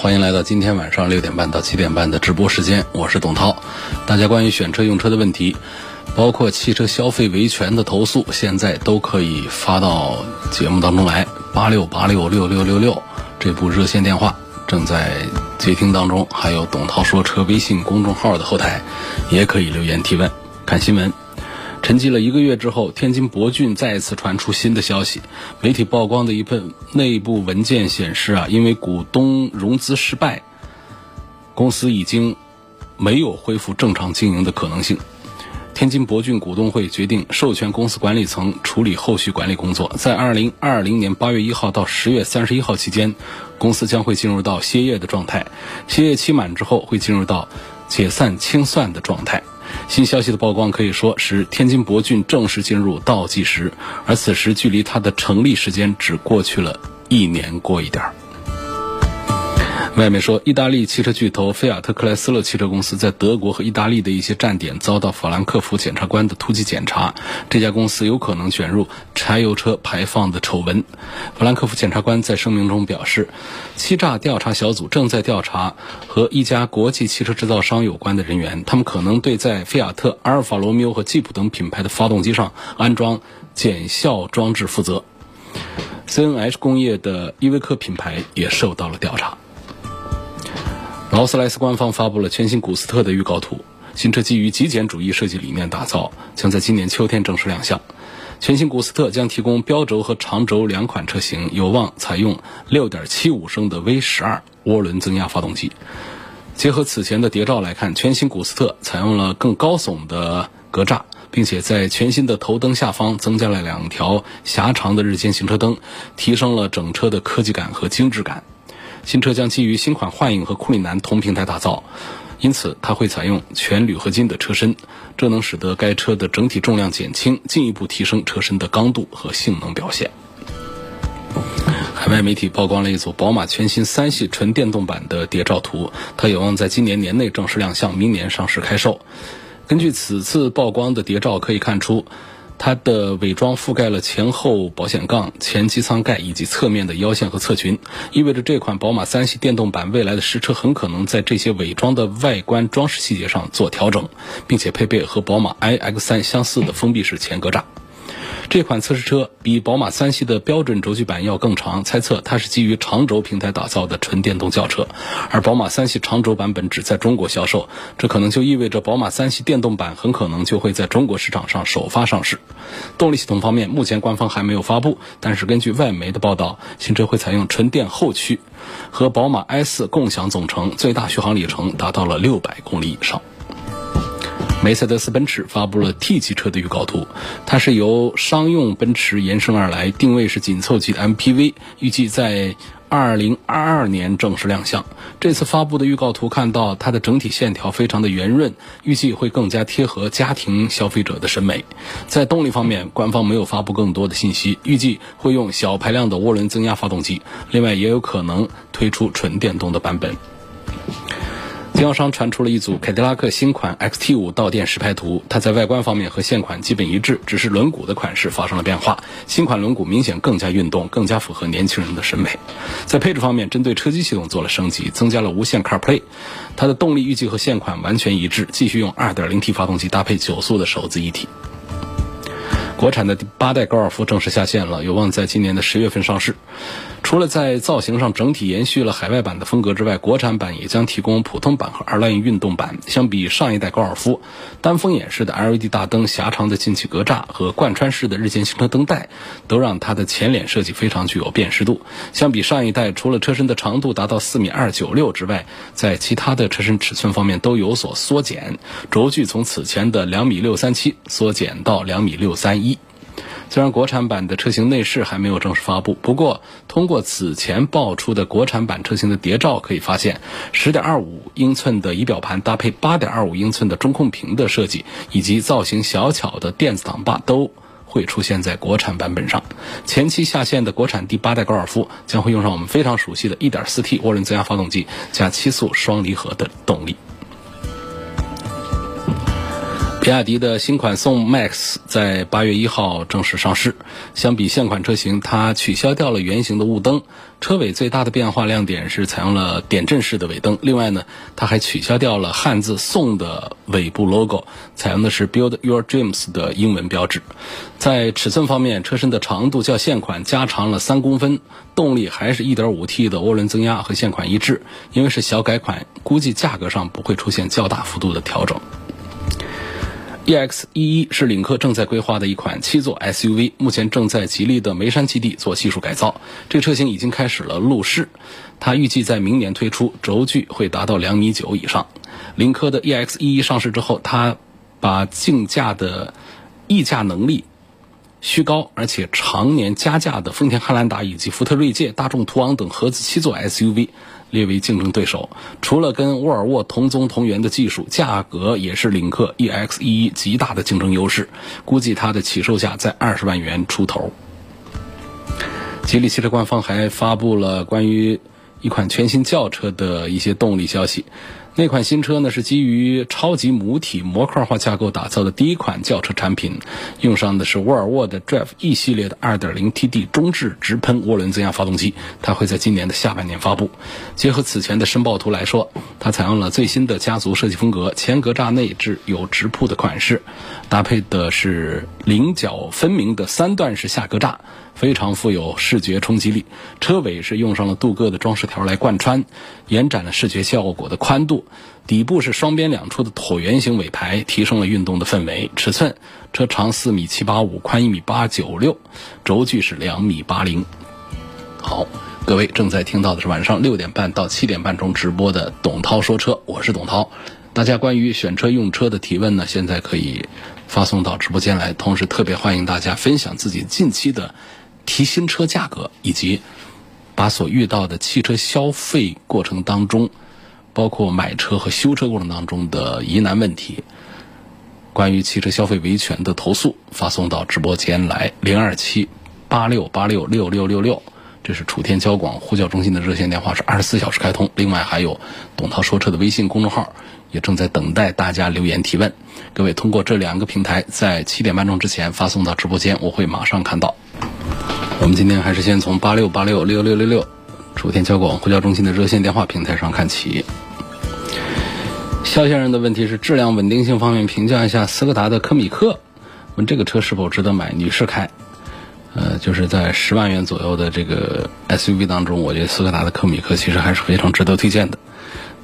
欢迎来到今天晚上六点半到七点半的直播时间，我是董涛。大家关于选车用车的问题，包括汽车消费维权的投诉，现在都可以发到节目当中来。八六八六六六六六这部热线电话正在接听当中，还有董涛说车微信公众号的后台也可以留言提问。看新闻。沉寂了一个月之后，天津博骏再次传出新的消息。媒体曝光的一份内部文件显示啊，因为股东融资失败，公司已经没有恢复正常经营的可能性。天津博骏股东会决定授权公司管理层处理后续管理工作。在二零二零年八月一号到十月三十一号期间，公司将会进入到歇业的状态。歇业期满之后，会进入到解散清算的状态。新消息的曝光可以说是天津博骏正式进入倒计时，而此时距离它的成立时间只过去了一年过一点儿。外媒说，意大利汽车巨头菲亚特克莱斯勒汽车公司在德国和意大利的一些站点遭到法兰克福检察官的突击检查，这家公司有可能卷入柴油车排放的丑闻。法兰克福检察官在声明中表示，欺诈调查小组正在调查和一家国际汽车制造商有关的人员，他们可能对在菲亚特、阿尔法罗密欧和吉普等品牌的发动机上安装减效装置负责。CNH 工业的依维柯品牌也受到了调查。劳斯莱斯官方发布了全新古斯特的预告图，新车基于极简主义设计理念打造，将在今年秋天正式亮相。全新古斯特将提供标轴和长轴两款车型，有望采用6.75升的 V12 涡轮增压发动机。结合此前的谍照来看，全新古斯特采用了更高耸的格栅，并且在全新的头灯下方增加了两条狭长的日间行车灯，提升了整车的科技感和精致感。新车将基于新款幻影和库里南同平台打造，因此它会采用全铝合金的车身，这能使得该车的整体重量减轻，进一步提升车身的刚度和性能表现。海外媒体曝光了一组宝马全新三系纯电动版的谍照图，它有望在今年年内正式亮相，明年上市开售。根据此次曝光的谍照可以看出。它的伪装覆盖了前后保险杠、前机舱盖以及侧面的腰线和侧裙，意味着这款宝马三系电动版未来的实车很可能在这些伪装的外观装饰细节上做调整，并且配备和宝马 iX3 相似的封闭式前格栅。这款测试车比宝马三系的标准轴距版要更长，猜测它是基于长轴平台打造的纯电动轿车，而宝马三系长轴版本只在中国销售，这可能就意味着宝马三系电动版很可能就会在中国市场上首发上市。动力系统方面，目前官方还没有发布，但是根据外媒的报道，新车会采用纯电后驱，和宝马 i4 共享总成，最大续航里程达到了六百公里以上。梅赛德斯奔驰发布了 T 级车的预告图，它是由商用奔驰延伸而来，定位是紧凑级的 MPV，预计在2022年正式亮相。这次发布的预告图看到它的整体线条非常的圆润，预计会更加贴合家庭消费者的审美。在动力方面，官方没有发布更多的信息，预计会用小排量的涡轮增压发动机，另外也有可能推出纯电动的版本。经销商传出了一组凯迪拉克新款 XT5 到店实拍图，它在外观方面和现款基本一致，只是轮毂的款式发生了变化。新款轮毂明显更加运动，更加符合年轻人的审美。在配置方面，针对车机系统做了升级，增加了无线 CarPlay。它的动力预计和现款完全一致，继续用 2.0T 发动机搭配九速的手自一体。国产的第八代高尔夫正式下线了，有望在今年的十月份上市。除了在造型上整体延续了海外版的风格之外，国产版也将提供普通版和 R-Line 运动版。相比上一代高尔夫，单风眼式的 LED 大灯、狭长的进气格栅和贯穿式的日间行车灯带，都让它的前脸设计非常具有辨识度。相比上一代，除了车身的长度达到四米二九六之外，在其他的车身尺寸方面都有所缩减，轴距从此前的两米六三七缩减到两米六三一。虽然国产版的车型内饰还没有正式发布，不过通过此前爆出的国产版车型的谍照可以发现，10.25英寸的仪表盘搭配8.25英寸的中控屏的设计，以及造型小巧的电子挡把都。会出现在国产版本上，前期下线的国产第八代高尔夫将会用上我们非常熟悉的 1.4T 涡轮增压发动机加七速双离合的动力。比亚迪的新款宋 MAX 在八月一号正式上市。相比现款车型，它取消掉了圆形的雾灯，车尾最大的变化亮点是采用了点阵式的尾灯。另外呢，它还取消掉了汉字“宋”的尾部 logo，采用的是 “Build Your Dreams” 的英文标志。在尺寸方面，车身的长度较现款加长了三公分，动力还是一点五 T 的涡轮增压，和现款一致。因为是小改款，估计价格上不会出现较大幅度的调整。EX11 是领克正在规划的一款七座 SUV，目前正在吉利的眉山基地做技术改造。这个车型已经开始了路试，它预计在明年推出，轴距会达到两米九以上。领克的 EX11 上市之后，它把竞价的溢价能力虚高，而且常年加价的丰田汉兰达以及福特锐界、大众途昂等合资七座 SUV。列为竞争对手，除了跟沃尔沃同宗同源的技术，价格也是领克 EX11 极大的竞争优势。估计它的起售价在二十万元出头。吉利汽车官方还发布了关于一款全新轿车的一些动力消息。那款新车呢是基于超级母体模块化架构打造的第一款轿车产品，用上的是沃尔沃的 Drive E 系列的 2.0TD 中置直喷涡轮增压发动机，它会在今年的下半年发布。结合此前的申报图来说，它采用了最新的家族设计风格，前格栅内置有直瀑的款式，搭配的是棱角分明的三段式下格栅。非常富有视觉冲击力，车尾是用上了镀铬的装饰条来贯穿，延展了视觉效果的宽度。底部是双边两出的椭圆形尾排，提升了运动的氛围。尺寸，车长四米七八五，宽一米八九六，轴距是两米八零。好，各位正在听到的是晚上六点半到七点半中直播的董涛说车，我是董涛。大家关于选车用车的提问呢，现在可以发送到直播间来，同时特别欢迎大家分享自己近期的。提新车价格，以及把所遇到的汽车消费过程当中，包括买车和修车过程当中的疑难问题，关于汽车消费维权的投诉，发送到直播间来，零二七八六八六六六六六，这是楚天交广呼叫中心的热线电话，是二十四小时开通。另外还有董涛说车的微信公众号，也正在等待大家留言提问。各位通过这两个平台，在七点半钟之前发送到直播间，我会马上看到。我们今天还是先从八六八六六六六六楚天交广呼叫中心的热线电话平台上看起。肖先生的问题是质量稳定性方面评价一下斯柯达的科米克，问这个车是否值得买？女士开，呃，就是在十万元左右的这个 SUV 当中，我觉得斯柯达的科米克其实还是非常值得推荐的。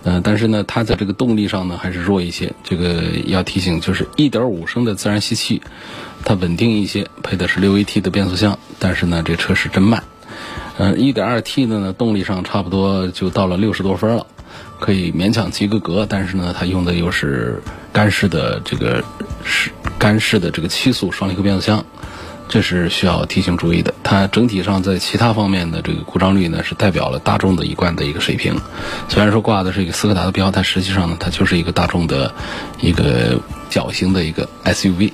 呃，但是呢，它在这个动力上呢还是弱一些。这个要提醒，就是1.5升的自然吸气。它稳定一些，配的是六 AT 的变速箱，但是呢，这车是真慢。嗯，一点二 T 的呢，动力上差不多就到了六十多分了，可以勉强及个格。但是呢，它用的又是干式的这个是干式的这个七速双离合变速箱，这是需要提醒注意的。它整体上在其他方面的这个故障率呢，是代表了大众的一贯的一个水平。虽然说挂的是一个斯柯达的标，但实际上呢，它就是一个大众的一个小型的一个 SUV。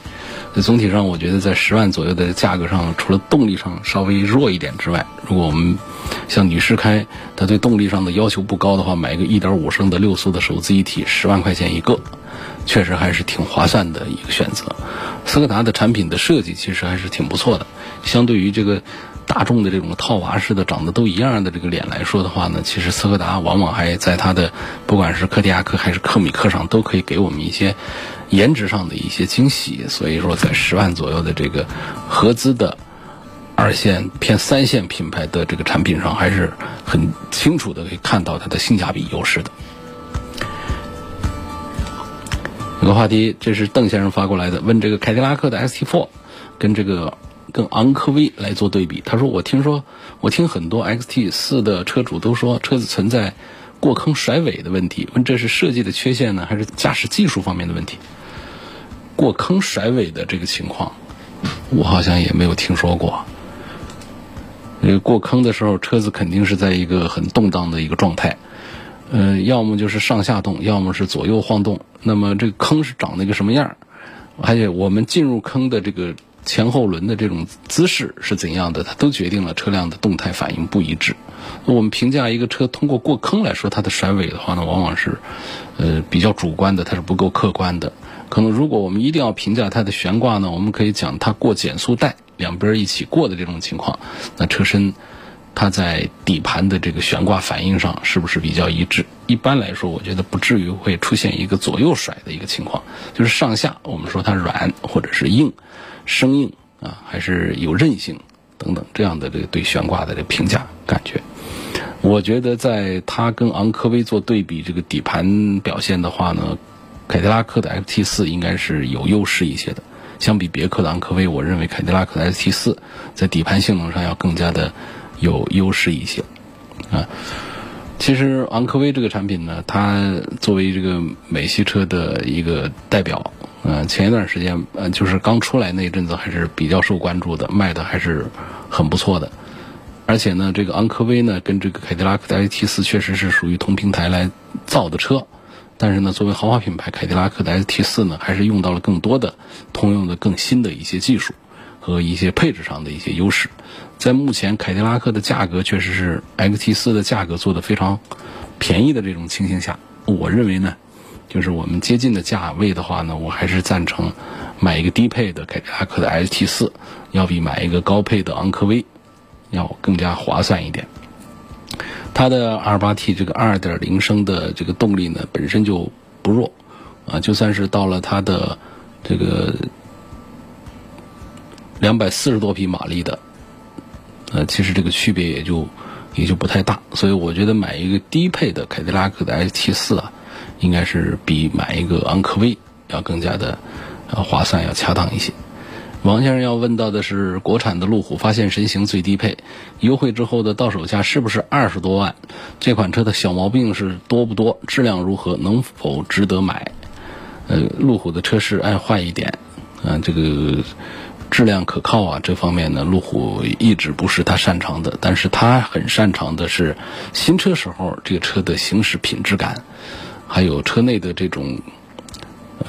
总体上，我觉得在十万左右的价格上，除了动力上稍微弱一点之外，如果我们像女士开，它对动力上的要求不高的话，买一个一点五升的六速的手自一体，十万块钱一个，确实还是挺划算的一个选择。斯柯达的产品的设计其实还是挺不错的，相对于这个大众的这种套娃式的长得都一样的这个脸来说的话呢，其实斯柯达往往还在它的不管是柯迪亚克还是科米克上，都可以给我们一些。颜值上的一些惊喜，所以说在十万左右的这个合资的二线偏三线品牌的这个产品上，还是很清楚的可以看到它的性价比优势的。有个话题，这是邓先生发过来的，问这个凯迪拉克的 ST4 跟这个跟昂科威来做对比。他说：“我听说，我听很多 XT4 的车主都说车子存在过坑甩尾的问题，问这是设计的缺陷呢，还是驾驶技术方面的问题？”过坑甩尾的这个情况，我好像也没有听说过。呃，过坑的时候，车子肯定是在一个很动荡的一个状态，呃，要么就是上下动，要么是左右晃动。那么这个坑是长那个什么样儿？而且我们进入坑的这个前后轮的这种姿势是怎样的，它都决定了车辆的动态反应不一致。我们评价一个车通过过坑来说它的甩尾的话呢，往往是呃比较主观的，它是不够客观的。可能如果我们一定要评价它的悬挂呢，我们可以讲它过减速带。两边一起过的这种情况，那车身它在底盘的这个悬挂反应上是不是比较一致？一般来说，我觉得不至于会出现一个左右甩的一个情况，就是上下我们说它软或者是硬，生硬啊，还是有韧性等等这样的这个对悬挂的这评价感觉。我觉得在它跟昂科威做对比，这个底盘表现的话呢，凯迪拉克的 XT4 应该是有优势一些的。相比别克的昂科威，我认为凯迪拉克的 ST4 在底盘性能上要更加的有优势一些啊。其实昂科威这个产品呢，它作为这个美系车的一个代表，嗯，前一段时间呃就是刚出来那一阵子还是比较受关注的，卖的还是很不错的。而且呢，这个昂科威呢跟这个凯迪拉克的 S T 四确实是属于同平台来造的车。但是呢，作为豪华品牌，凯迪拉克的 S T 四呢，还是用到了更多的通用的更新的一些技术和一些配置上的一些优势。在目前凯迪拉克的价格确实是 XT4 的价格做的非常便宜的这种情形下，我认为呢，就是我们接近的价位的话呢，我还是赞成买一个低配的凯迪拉克的 ST4，要比买一个高配的昂科威要更加划算一点。它的 2.8T 这个2.0升的这个动力呢，本身就不弱，啊，就算是到了它的这个两百四十多匹马力的，呃，其实这个区别也就也就不太大，所以我觉得买一个低配的凯迪拉克的 ST4 啊，应该是比买一个昂科威要更加的划算，要恰当一些。王先生要问到的是，国产的路虎发现神行最低配，优惠之后的到手价是不是二十多万？这款车的小毛病是多不多？质量如何？能否值得买？呃，路虎的车是爱坏一点，啊，这个质量可靠啊，这方面呢，路虎一直不是他擅长的，但是他很擅长的是新车时候这个车的行驶品质感，还有车内的这种，呃，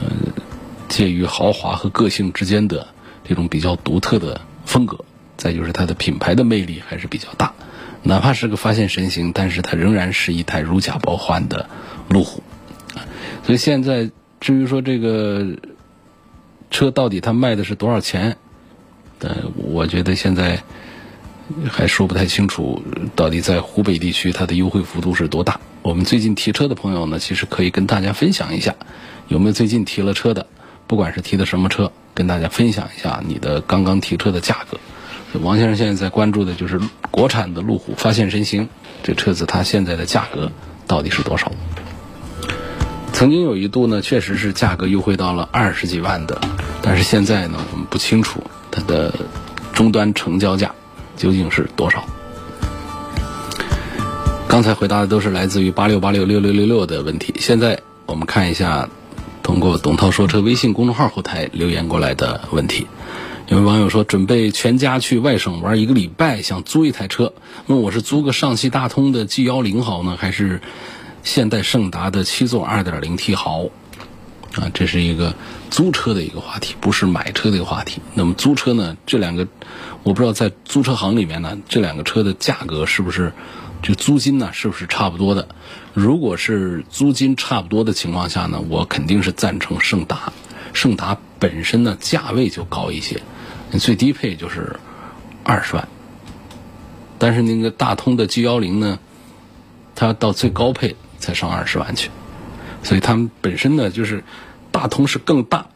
介于豪华和个性之间的。这种比较独特的风格，再就是它的品牌的魅力还是比较大。哪怕是个发现神行，但是它仍然是一台如假包换的路虎。所以现在至于说这个车到底它卖的是多少钱，呃，我觉得现在还说不太清楚，到底在湖北地区它的优惠幅度是多大。我们最近提车的朋友呢，其实可以跟大家分享一下，有没有最近提了车的，不管是提的什么车。跟大家分享一下你的刚刚提车的价格。王先生现在在关注的就是国产的路虎发现神行，这车子它现在的价格到底是多少？曾经有一度呢，确实是价格优惠到了二十几万的，但是现在呢，我们不清楚它的终端成交价究竟是多少。刚才回答的都是来自于八六八六六六六六的问题，现在我们看一下。通过董涛说车微信公众号后台留言过来的问题，有位网友说准备全家去外省玩一个礼拜，想租一台车，问我是租个上汽大通的 G 幺零好呢，还是现代胜达的七座二点零 T 好？啊，这是一个租车的一个话题，不是买车的一个话题。那么租车呢，这两个我不知道在租车行里面呢，这两个车的价格是不是？就租金呢，是不是差不多的？如果是租金差不多的情况下呢，我肯定是赞成胜达。胜达本身呢，价位就高一些，最低配就是二十万。但是那个大通的 G 幺零呢，它到最高配才上二十万去，所以它们本身呢，就是大通是更大，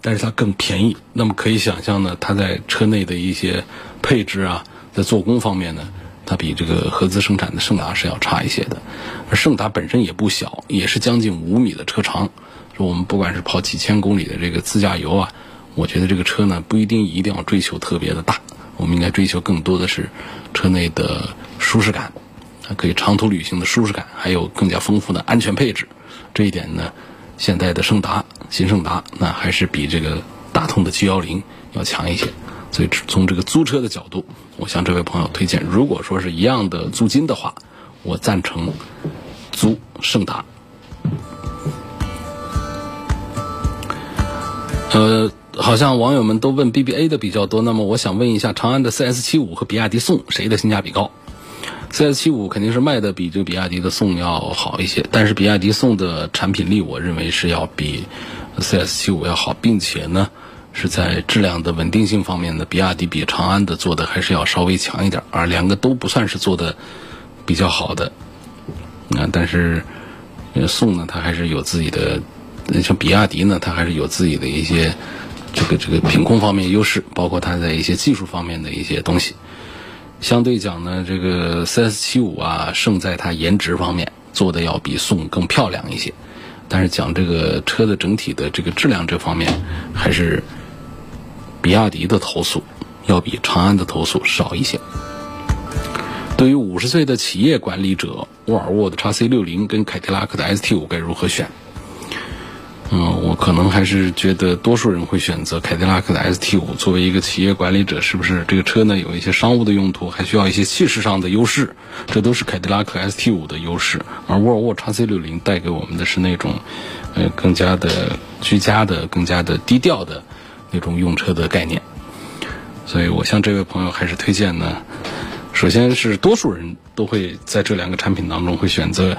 但是它更便宜。那么可以想象呢，它在车内的一些配置啊，在做工方面呢。它比这个合资生产的胜达是要差一些的，而胜达本身也不小，也是将近五米的车长。说我们不管是跑几千公里的这个自驾游啊，我觉得这个车呢不一定一定要追求特别的大，我们应该追求更多的是车内的舒适感，它可以长途旅行的舒适感，还有更加丰富的安全配置。这一点呢，现在的胜达、新胜达那还是比这个大通的 G 幺零要强一些。所以从这个租车的角度，我向这位朋友推荐，如果说是一样的租金的话，我赞成租胜达。呃，好像网友们都问 BBA 的比较多，那么我想问一下，长安的 CS 七五和比亚迪宋谁的性价比高？CS 七五肯定是卖的比这个比亚迪的宋要好一些，但是比亚迪宋的产品力，我认为是要比 CS 七五要好，并且呢是在质量的稳定性方面呢，比亚迪比长安的做的还是要稍微强一点，而两个都不算是做的比较好的。啊，但是宋呢，它还是有自己的。像比亚迪呢，它还是有自己的一些这个这个品控方面优势，包括它在一些技术方面的一些东西。相对讲呢，这个 CS75 啊，胜在它颜值方面做的要比宋更漂亮一些。但是讲这个车的整体的这个质量这方面，还是比亚迪的投诉要比长安的投诉少一些。对于五十岁的企业管理者，沃尔沃的 x C60 跟凯迪拉克的 ST5 该如何选？嗯，我可能还是觉得多数人会选择凯迪拉克的 ST 五。作为一个企业管理者，是不是这个车呢有一些商务的用途，还需要一些气势上的优势？这都是凯迪拉克 ST 五的优势。而沃尔沃 x C 六零带给我们的是那种，呃，更加的居家的、更加的低调的那种用车的概念。所以我向这位朋友还是推荐呢。首先是多数人都会在这两个产品当中会选择，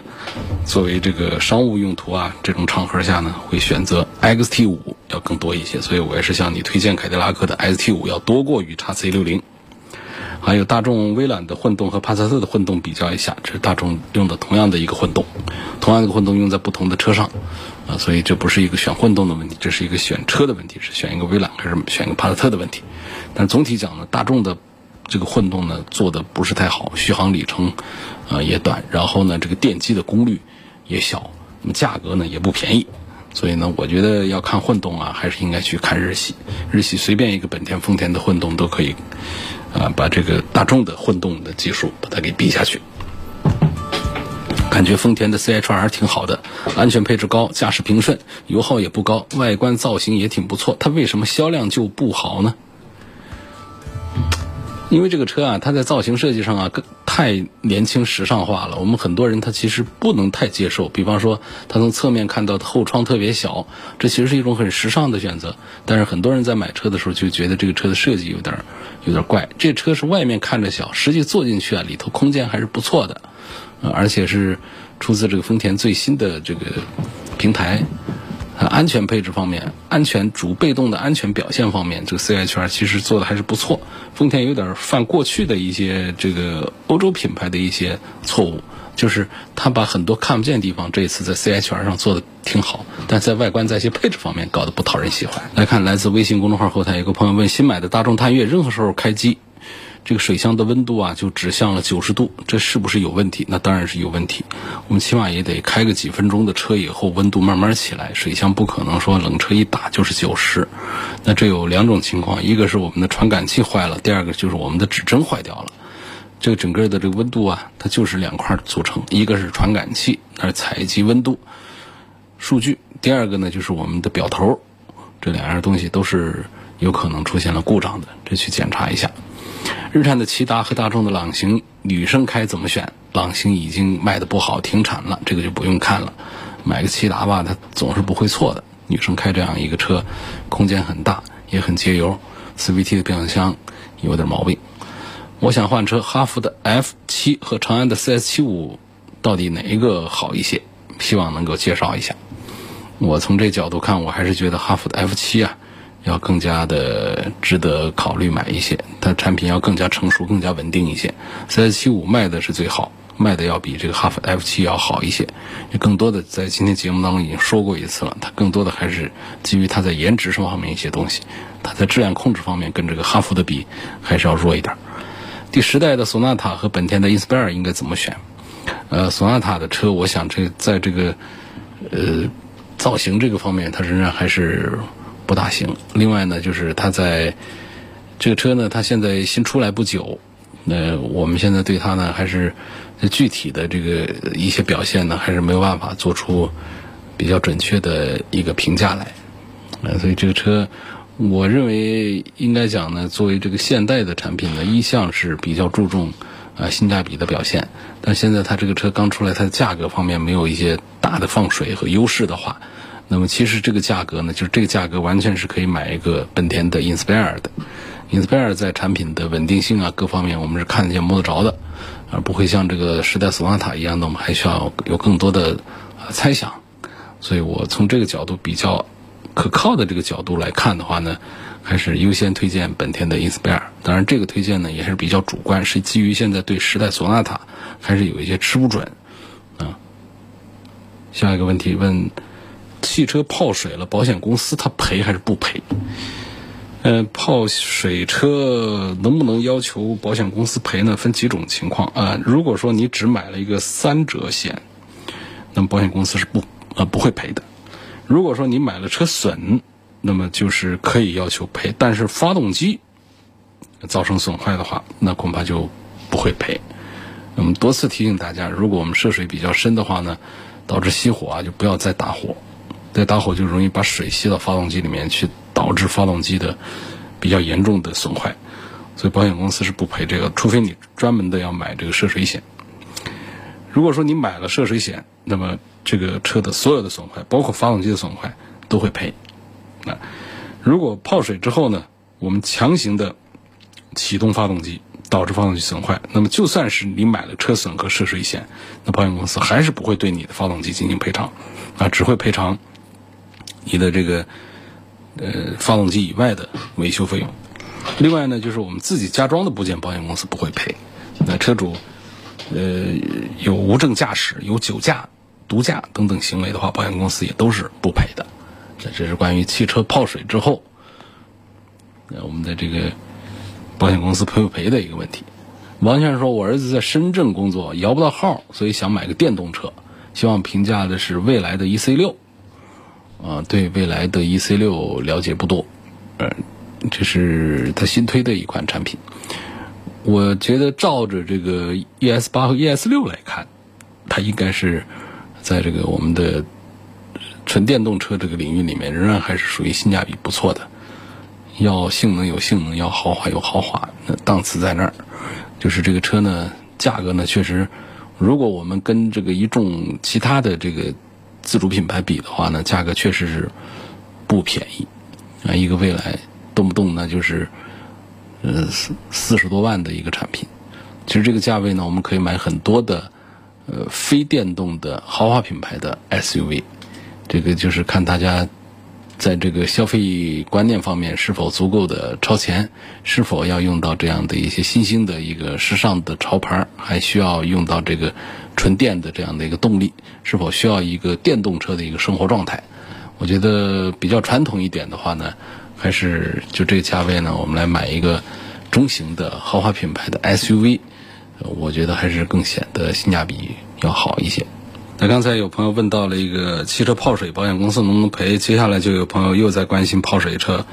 作为这个商务用途啊这种场合下呢，会选择 XT 五要更多一些，所以我也是向你推荐凯迪拉克的 ST 五要多过于 x C 六零。还有大众威朗的混动和帕萨特的混动比较一下，这是大众用的同样的一个混动，同样的混动用在不同的车上，啊，所以这不是一个选混动的问题，这是一个选车的问题，是选一个威朗还是选一个帕萨特的问题。但总体讲呢，大众的。这个混动呢做的不是太好，续航里程，呃也短，然后呢这个电机的功率也小，那么价格呢也不便宜，所以呢我觉得要看混动啊，还是应该去看日系，日系随便一个本田、丰田的混动都可以，啊把这个大众的混动的技术把它给比下去。感觉丰田的 CHR 挺好的，安全配置高，驾驶平顺，油耗也不高，外观造型也挺不错，它为什么销量就不好呢？因为这个车啊，它在造型设计上啊，太年轻时尚化了。我们很多人他其实不能太接受。比方说，他从侧面看到后窗特别小，这其实是一种很时尚的选择。但是很多人在买车的时候就觉得这个车的设计有点有点怪。这车是外面看着小，实际坐进去啊，里头空间还是不错的，而且是出自这个丰田最新的这个平台。安全配置方面，安全主被动的安全表现方面，这个 CHR 其实做的还是不错。丰田有点犯过去的一些这个欧洲品牌的一些错误，就是他把很多看不见的地方，这一次在 CHR 上做的挺好，但在外观在一些配置方面搞得不讨人喜欢。来看来自微信公众号后台有个朋友问：新买的大众探岳任何时候开机？这个水箱的温度啊，就指向了九十度，这是不是有问题？那当然是有问题。我们起码也得开个几分钟的车以后，温度慢慢起来。水箱不可能说冷车一打就是九十。那这有两种情况，一个是我们的传感器坏了，第二个就是我们的指针坏掉了。这个整个的这个温度啊，它就是两块组成，一个是传感器，那是采集温度数据；第二个呢，就是我们的表头，这两样东西都是有可能出现了故障的，这去检查一下。日产的骐达和大众的朗行，女生开怎么选？朗行已经卖的不好，停产了，这个就不用看了。买个骐达吧，它总是不会错的。女生开这样一个车，空间很大，也很节油。CVT 的变速箱有点毛病。我想换车，哈弗的 F7 和长安的 CS75，到底哪一个好一些？希望能够介绍一下。我从这角度看，我还是觉得哈弗的 F7 啊。要更加的值得考虑买一些，它产品要更加成熟、更加稳定一些。CS75 卖的是最好，卖的要比这个哈弗 F7 要好一些。更多的在今天节目当中已经说过一次了，它更多的还是基于它在颜值上方面一些东西，它在质量控制方面跟这个哈弗的比还是要弱一点。第十代的索纳塔和本田的 Inspire 应该怎么选？呃，索纳塔的车，我想这在这个呃造型这个方面，它仍然还是。不大行。另外呢，就是它在这个车呢，它现在新出来不久，那我们现在对它呢，还是具体的这个一些表现呢，还是没有办法做出比较准确的一个评价来。呃，所以这个车我认为应该讲呢，作为这个现代的产品呢，一向是比较注重啊性价比的表现。但现在它这个车刚出来，它的价格方面没有一些大的放水和优势的话，那么其实这个价格呢，就是这个价格完全是可以买一个本田的 Inspire 的。Inspire 在产品的稳定性啊各方面，我们是看得见摸得着的，而不会像这个时代索纳塔一样的，我们还需要有更多的啊猜想。所以我从这个角度比较。可靠的这个角度来看的话呢，还是优先推荐本田的 Inspire。当然，这个推荐呢也是比较主观，是基于现在对时代索纳塔还是有一些吃不准啊。下一个问题问：汽车泡水了，保险公司它赔还是不赔？呃，泡水车能不能要求保险公司赔呢？分几种情况啊。如果说你只买了一个三者险，那么保险公司是不呃不会赔的。如果说你买了车损，那么就是可以要求赔，但是发动机造成损坏的话，那恐怕就不会赔。我们多次提醒大家，如果我们涉水比较深的话呢，导致熄火啊，就不要再打火，再打火就容易把水吸到发动机里面去，导致发动机的比较严重的损坏。所以保险公司是不赔这个，除非你专门的要买这个涉水险。如果说你买了涉水险，那么这个车的所有的损坏，包括发动机的损坏，都会赔。那如果泡水之后呢，我们强行的启动发动机，导致发动机损坏，那么就算是你买了车损和涉水险，那保险公司还是不会对你的发动机进行赔偿，啊，只会赔偿你的这个呃发动机以外的维修费用。另外呢，就是我们自己加装的部件，保险公司不会赔。那车主。呃，有无证驾驶、有酒驾、毒驾等等行为的话，保险公司也都是不赔的。这这是关于汽车泡水之后，呃，我们的这个保险公司赔不赔的一个问题。王先生说：“我儿子在深圳工作，摇不到号，所以想买个电动车，希望评价的是未来的 E C 六。”啊，对未来的 E C 六了解不多，呃，这是它新推的一款产品。我觉得照着这个 ES 八和 ES 六来看，它应该是在这个我们的纯电动车这个领域里面，仍然还是属于性价比不错的。要性能有性能，要豪华有豪华，那档次在那儿。就是这个车呢，价格呢，确实，如果我们跟这个一众其他的这个自主品牌比的话呢，价格确实是不便宜啊。一个未来动不动呢就是。呃，四四十多万的一个产品，其实这个价位呢，我们可以买很多的呃非电动的豪华品牌的 SUV，这个就是看大家在这个消费观念方面是否足够的超前，是否要用到这样的一些新兴的一个时尚的潮牌，还需要用到这个纯电的这样的一个动力，是否需要一个电动车的一个生活状态？我觉得比较传统一点的话呢。还是就这个价位呢，我们来买一个中型的豪华品牌的 SUV，我觉得还是更显得性价比要好一些。那刚才有朋友问到了一个汽车泡水，保险公司能不能赔？接下来就有朋友又在关心泡水车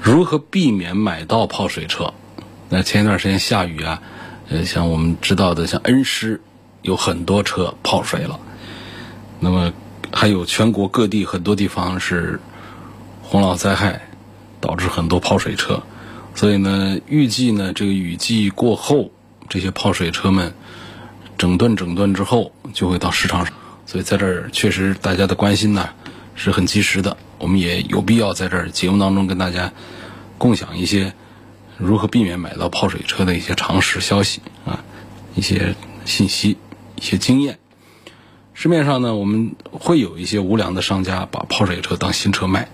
如何避免买到泡水车。那前一段时间下雨啊，呃，像我们知道的，像恩施有很多车泡水了。那么还有全国各地很多地方是洪涝灾害。导致很多泡水车，所以呢，预计呢，这个雨季过后，这些泡水车们整顿整顿之后，就会到市场上。所以在这儿，确实大家的关心呢是很及时的。我们也有必要在这儿节目当中跟大家共享一些如何避免买到泡水车的一些常识消息啊，一些信息、一些经验。市面上呢，我们会有一些无良的商家把泡水车当新车卖。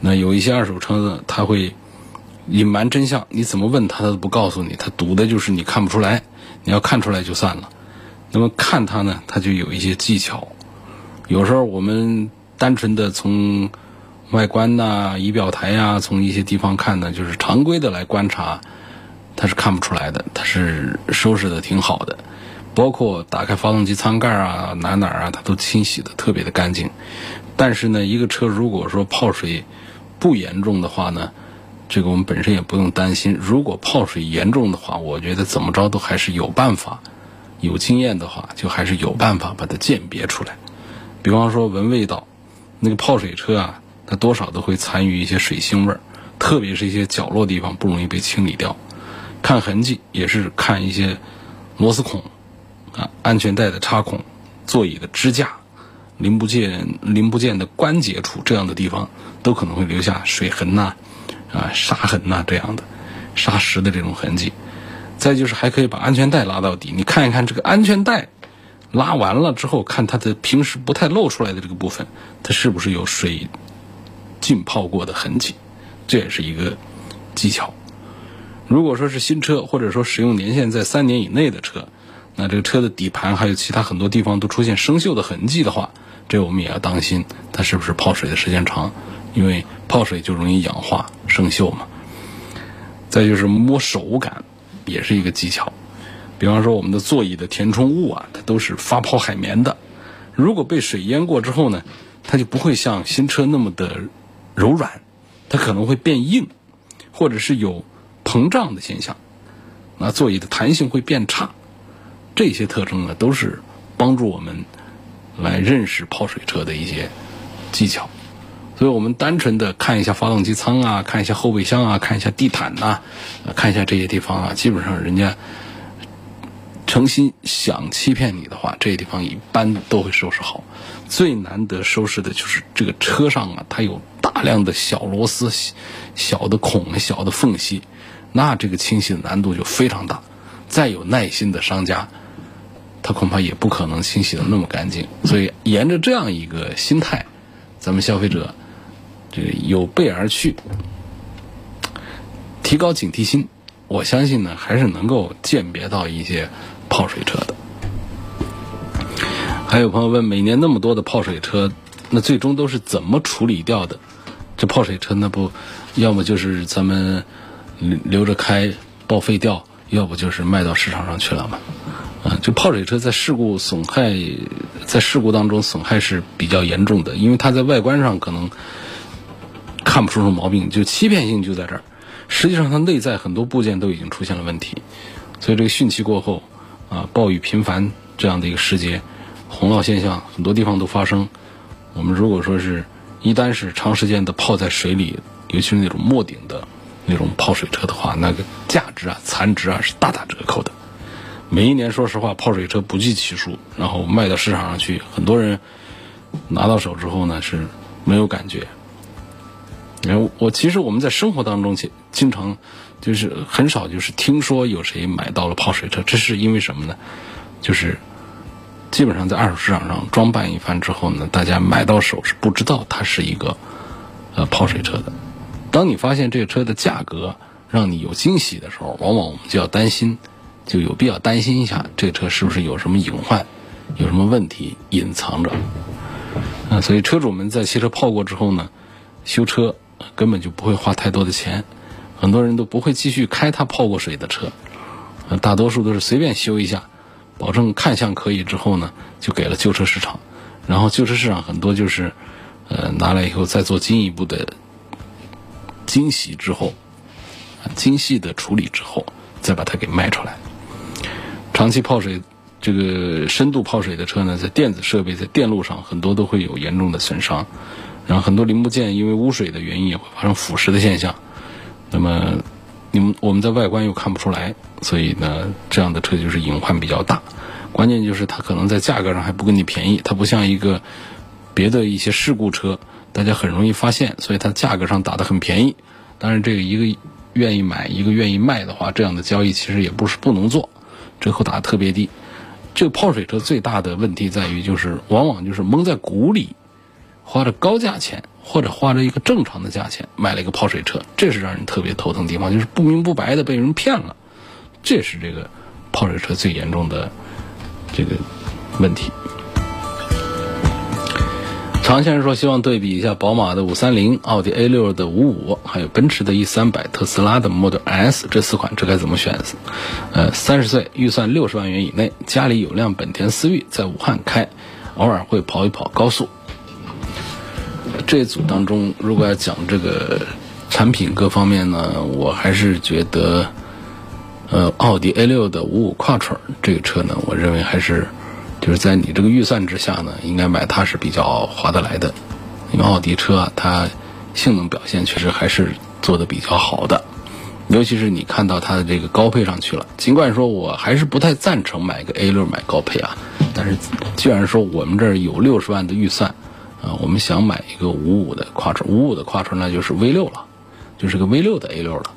那有一些二手车呢，他会隐瞒真相，你怎么问他，他都不告诉你，他赌的就是你看不出来，你要看出来就算了。那么看它呢，它就有一些技巧。有时候我们单纯的从外观呐、仪表台呀，从一些地方看呢，就是常规的来观察，他是看不出来的，他是收拾的挺好的，包括打开发动机舱盖啊，哪哪啊，他都清洗的特别的干净。但是呢，一个车如果说泡水，不严重的话呢，这个我们本身也不用担心。如果泡水严重的话，我觉得怎么着都还是有办法。有经验的话，就还是有办法把它鉴别出来。比方说闻味道，那个泡水车啊，它多少都会残余一些水腥味儿，特别是一些角落地方不容易被清理掉。看痕迹也是看一些螺丝孔啊、安全带的插孔、座椅的支架、零部件零部件的关节处这样的地方，都可能会留下水痕呐、啊沙痕呐这样的砂石的这种痕迹。再就是还可以把安全带拉到底，你看一看这个安全带拉完了之后，看它的平时不太露出来的这个部分，它是不是有水浸泡过的痕迹，这也是一个技巧。如果说是新车，或者说使用年限在三年以内的车，那这个车的底盘还有其他很多地方都出现生锈的痕迹的话，这我们也要当心，它是不是泡水的时间长，因为泡水就容易氧化生锈嘛。再就是摸手感，也是一个技巧。比方说我们的座椅的填充物啊，它都是发泡海绵的，如果被水淹过之后呢，它就不会像新车那么的柔软，它可能会变硬，或者是有膨胀的现象，那座椅的弹性会变差。这些特征呢，都是帮助我们来认识泡水车的一些技巧。所以我们单纯的看一下发动机舱啊，看一下后备箱啊，看一下地毯呐、看一下这些地方啊，基本上人家诚心想欺骗你的话，这些地方一般都会收拾好。最难得收拾的就是这个车上啊，它有大量的小螺丝、小的孔、小的缝隙，那这个清洗的难度就非常大。再有耐心的商家，他恐怕也不可能清洗的那么干净。所以，沿着这样一个心态，咱们消费者这个有备而去，提高警惕心，我相信呢，还是能够鉴别到一些泡水车的。还有朋友问，每年那么多的泡水车，那最终都是怎么处理掉的？这泡水车那不，要么就是咱们留着开报废掉，要不就是卖到市场上去了嘛。啊，这泡水车在事故损害，在事故当中损害是比较严重的，因为它在外观上可能看不出什么毛病，就欺骗性就在这儿。实际上，它内在很多部件都已经出现了问题，所以这个汛期过后，啊，暴雨频繁这样的一个时节，洪涝现象很多地方都发生。我们如果说是一旦是长时间的泡在水里，尤其是那种没顶的那种泡水车的话，那个价值啊、残值啊是大打折扣的。每一年，说实话，泡水车不计其数，然后卖到市场上去，很多人拿到手之后呢是没有感觉。然后我其实我们在生活当中经经常就是很少就是听说有谁买到了泡水车，这是因为什么呢？就是基本上在二手市场上装扮一番之后呢，大家买到手是不知道它是一个呃泡水车的。当你发现这个车的价格让你有惊喜的时候，往往我们就要担心。就有必要担心一下，这个车是不是有什么隐患，有什么问题隐藏着？啊，所以车主们在汽车泡过之后呢，修车根本就不会花太多的钱，很多人都不会继续开他泡过水的车，啊，大多数都是随便修一下，保证看相可以之后呢，就给了旧车市场，然后旧车市场很多就是，呃，拿来以后再做进一步的精洗之后，精细的处理之后，再把它给卖出来。长期泡水，这个深度泡水的车呢，在电子设备、在电路上很多都会有严重的损伤，然后很多零部件因为污水的原因也会发生腐蚀的现象。那么，你们我们在外观又看不出来，所以呢，这样的车就是隐患比较大。关键就是它可能在价格上还不跟你便宜，它不像一个别的一些事故车，大家很容易发现，所以它价格上打得很便宜。当然，这个一个愿意买，一个愿意卖的话，这样的交易其实也不是不能做。折扣打的特别低，这个泡水车最大的问题在于，就是往往就是蒙在鼓里，花着高价钱或者花着一个正常的价钱买了一个泡水车，这是让人特别头疼的地方，就是不明不白的被人骗了，这是这个泡水车最严重的这个问题。常先生说，希望对比一下宝马的五三零、奥迪 A 六的五五，还有奔驰的 E 三百、特斯拉的 Model S 这四款，这该怎么选？呃，三十岁，预算六十万元以内，家里有辆本田思域，在武汉开，偶尔会跑一跑高速。这组当中，如果要讲这个产品各方面呢，我还是觉得，呃，奥迪 A 六的五五 Quattro 这个车呢，我认为还是。就是在你这个预算之下呢，应该买它是比较划得来的，因为奥迪车啊，它性能表现确实还是做的比较好的。尤其是你看到它的这个高配上去了，尽管说我还是不太赞成买个 A 六买高配啊，但是既然说我们这儿有六十万的预算，啊，我们想买一个五五的跨车，五五的跨车那就是 V 六了，就是个 V 六的 A 六了。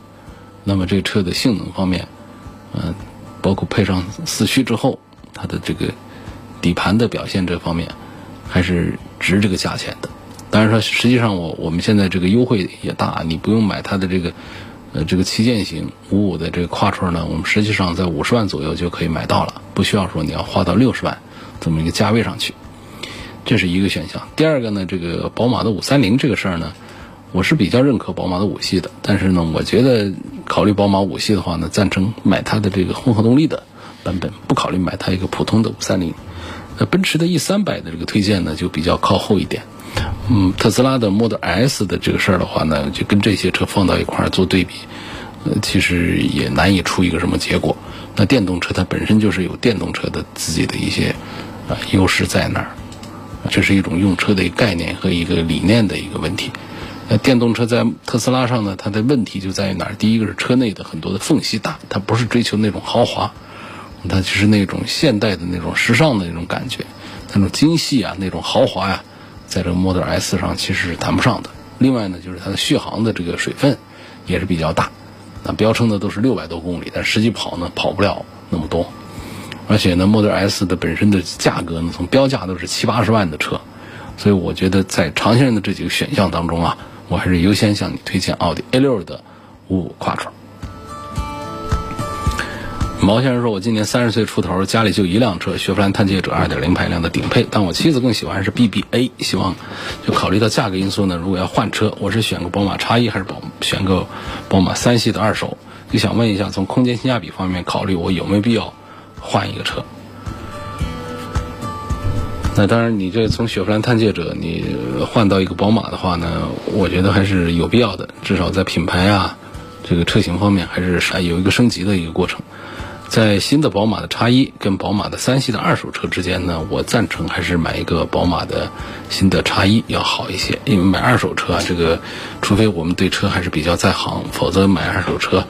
那么这车的性能方面，嗯，包括配上四驱之后，它的这个底盘的表现这方面，还是值这个价钱的。当然说，实际上我我们现在这个优惠也大，你不用买它的这个。呃，这个旗舰型五五的这个跨车呢，我们实际上在五十万左右就可以买到了，不需要说你要花到六十万这么一个价位上去，这是一个选项。第二个呢，这个宝马的五三零这个事儿呢，我是比较认可宝马的五系的，但是呢，我觉得考虑宝马五系的话呢，赞成买它的这个混合动力的版本，不考虑买它一个普通的五三零。那奔驰的 E 三百的这个推荐呢，就比较靠后一点。嗯，特斯拉的 Model S 的这个事儿的话呢，就跟这些车放到一块儿做对比，呃，其实也难以出一个什么结果。那电动车它本身就是有电动车的自己的一些啊优势在那儿，这是一种用车的概念和一个理念的一个问题。那电动车在特斯拉上呢，它的问题就在于哪儿？第一个是车内的很多的缝隙大，它不是追求那种豪华，它就是那种现代的那种时尚的那种感觉，那种精细啊，那种豪华呀。在这个 Model S 上其实是谈不上的。另外呢，就是它的续航的这个水分也是比较大，那标称的都是六百多公里，但实际跑呢跑不了那么多。而且呢，Model S 的本身的价格呢，从标价都是七八十万的车，所以我觉得在长线的这几个选项当中啊，我还是优先向你推荐奥迪 A6 的五五 Quattro。毛先生说：“我今年三十岁出头，家里就一辆车，雪佛兰探界者2.0排量的顶配。但我妻子更喜欢是 BBA，希望就考虑到价格因素呢。如果要换车，我是选个宝马 X1 还是宝选个宝马三系的二手？就想问一下，从空间性价比方面考虑，我有没有必要换一个车？那当然，你这从雪佛兰探界者你换到一个宝马的话呢，我觉得还是有必要的，至少在品牌啊这个车型方面还是有一个升级的一个过程。”在新的宝马的叉一跟宝马的三系的二手车之间呢，我赞成还是买一个宝马的新的叉一要好一些。因为买二手车啊，这个除非我们对车还是比较在行，否则买二手车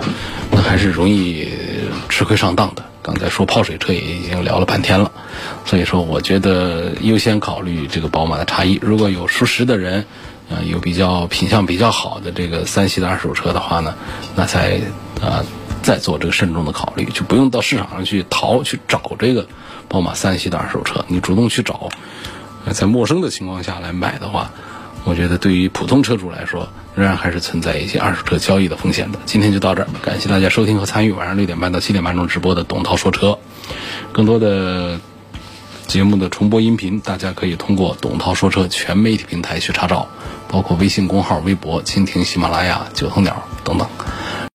那还是容易吃亏上当的。刚才说泡水车也已经聊了半天了，所以说我觉得优先考虑这个宝马的叉一。如果有熟识的人，呃，有比较品相比较好的这个三系的二手车的话呢，那才啊。再做这个慎重的考虑，就不用到市场上去淘去找这个宝马三系的二手车。你主动去找，在陌生的情况下来买的话，我觉得对于普通车主来说，仍然还是存在一些二手车交易的风险的。今天就到这儿，感谢大家收听和参与晚上六点半到七点半钟直播的董涛说车。更多的节目的重播音频，大家可以通过董涛说车全媒体平台去查找，包括微信公号、微博、蜻蜓、喜马拉雅、九头鸟等等。